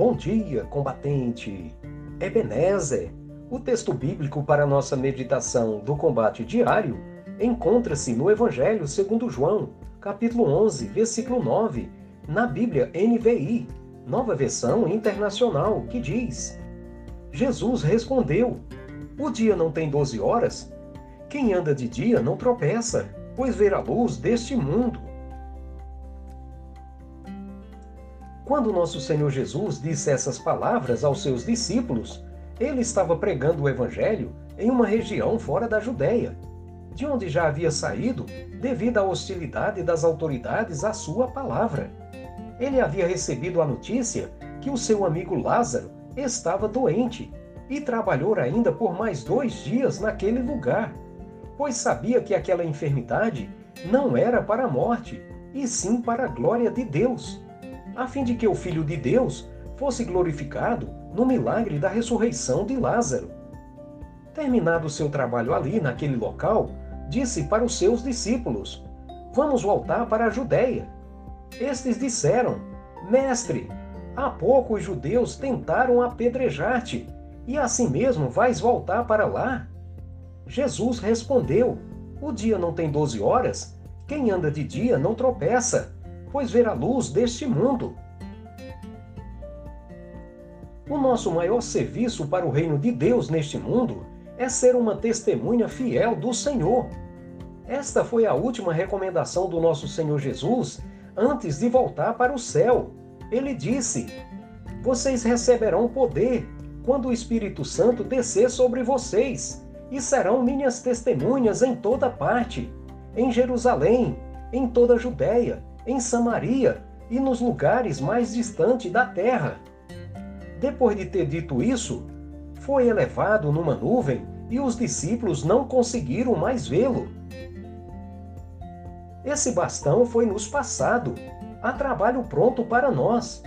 Bom dia, combatente! Ebenezer! O texto bíblico para nossa meditação do combate diário encontra-se no Evangelho segundo João, capítulo 11, versículo 9, na Bíblia NVI, nova versão internacional, que diz: Jesus respondeu: O dia não tem doze horas? Quem anda de dia não tropeça, pois ver a luz deste mundo. Quando nosso Senhor Jesus disse essas palavras aos seus discípulos, ele estava pregando o Evangelho em uma região fora da Judéia, de onde já havia saído devido à hostilidade das autoridades à sua palavra. Ele havia recebido a notícia que o seu amigo Lázaro estava doente e trabalhou ainda por mais dois dias naquele lugar, pois sabia que aquela enfermidade não era para a morte, e sim para a glória de Deus a fim de que o Filho de Deus fosse glorificado no milagre da ressurreição de Lázaro. Terminado seu trabalho ali, naquele local, disse para os seus discípulos: Vamos voltar para a Judéia. Estes disseram: Mestre, há pouco os judeus tentaram apedrejar-te, e assim mesmo vais voltar para lá? Jesus respondeu: O dia não tem doze horas? Quem anda de dia não tropeça pois ver a luz deste mundo. O nosso maior serviço para o reino de Deus neste mundo é ser uma testemunha fiel do Senhor. Esta foi a última recomendação do nosso Senhor Jesus antes de voltar para o céu. Ele disse: Vocês receberão poder quando o Espírito Santo descer sobre vocês, e serão minhas testemunhas em toda parte, em Jerusalém, em toda a Judéia, em Samaria e nos lugares mais distantes da terra. Depois de ter dito isso, foi elevado numa nuvem e os discípulos não conseguiram mais vê-lo. Esse bastão foi nos passado, a trabalho pronto para nós.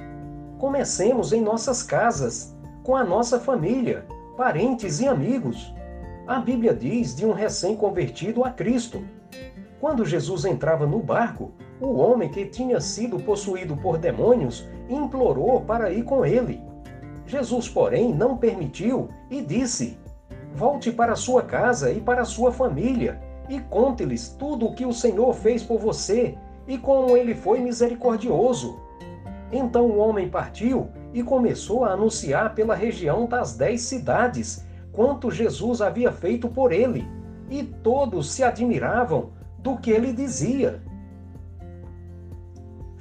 Comecemos em nossas casas, com a nossa família, parentes e amigos. A Bíblia diz de um recém-convertido a Cristo. Quando Jesus entrava no barco, o homem que tinha sido possuído por demônios implorou para ir com ele. Jesus, porém, não permitiu e disse: Volte para sua casa e para sua família e conte-lhes tudo o que o Senhor fez por você e como ele foi misericordioso. Então o homem partiu e começou a anunciar pela região das dez cidades quanto Jesus havia feito por ele, e todos se admiravam do que ele dizia.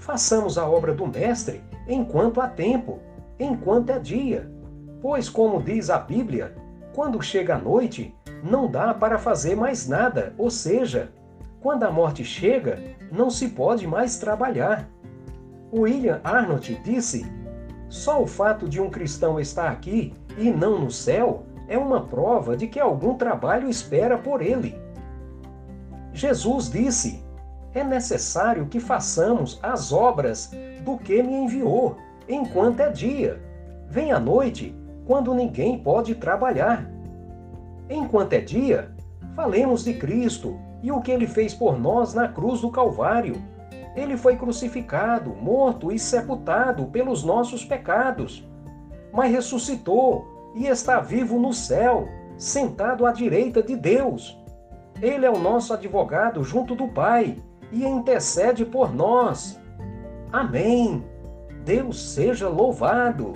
Façamos a obra do Mestre enquanto há tempo, enquanto é dia. Pois, como diz a Bíblia, quando chega a noite, não dá para fazer mais nada, ou seja, quando a morte chega, não se pode mais trabalhar. William Arnott disse: só o fato de um cristão estar aqui e não no céu é uma prova de que algum trabalho espera por ele. Jesus disse: é necessário que façamos as obras do que me enviou, enquanto é dia. Vem a noite, quando ninguém pode trabalhar. Enquanto é dia, falemos de Cristo e o que ele fez por nós na cruz do Calvário. Ele foi crucificado, morto e sepultado pelos nossos pecados, mas ressuscitou e está vivo no céu, sentado à direita de Deus. Ele é o nosso advogado junto do Pai e intercede por nós. Amém. Deus seja louvado.